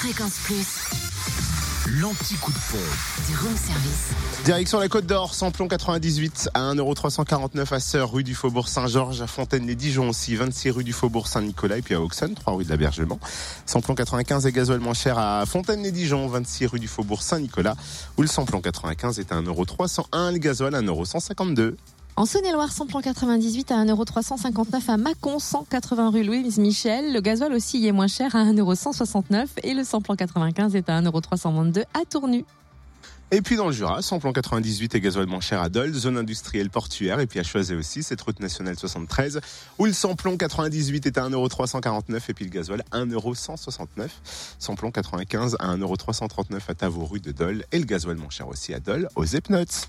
Fréquence Plus, L'anti-coup de pompe. du room service. Direction la Côte d'Or, samplon 98 à 1,349€ à Sœur, rue du Faubourg Saint-Georges, à Fontaine-les-Dijon aussi, 26 rue du Faubourg Saint-Nicolas et puis à Auxonne, 3 rue de l'Abergement. Samplon 95 et gasoil moins cher à Fontaine-les-Dijon, 26 rue du Faubourg Saint-Nicolas, où le samplon 95 est à 1,301€, le gasoil à 1,152€. En Saône-et-Loire, samplon 98 à 1,359€ à Mâcon, 180 rue Louise Michel. Le gasoil aussi y est moins cher à 1,169€ et le samplon 95 est à 1,322€ à Tournu. Et puis dans le Jura, samplon 98 et gasoil moins cher à Dole, zone industrielle portuaire, et puis à Choisey aussi, cette route nationale 73, où le samplon 98 est à 1,349€ et puis le gasoil 1,169€. Samplon 95 à 1,339€ à Tavaux, rue de Dole, et le gasoil moins cher aussi à Dole, aux Epnotes.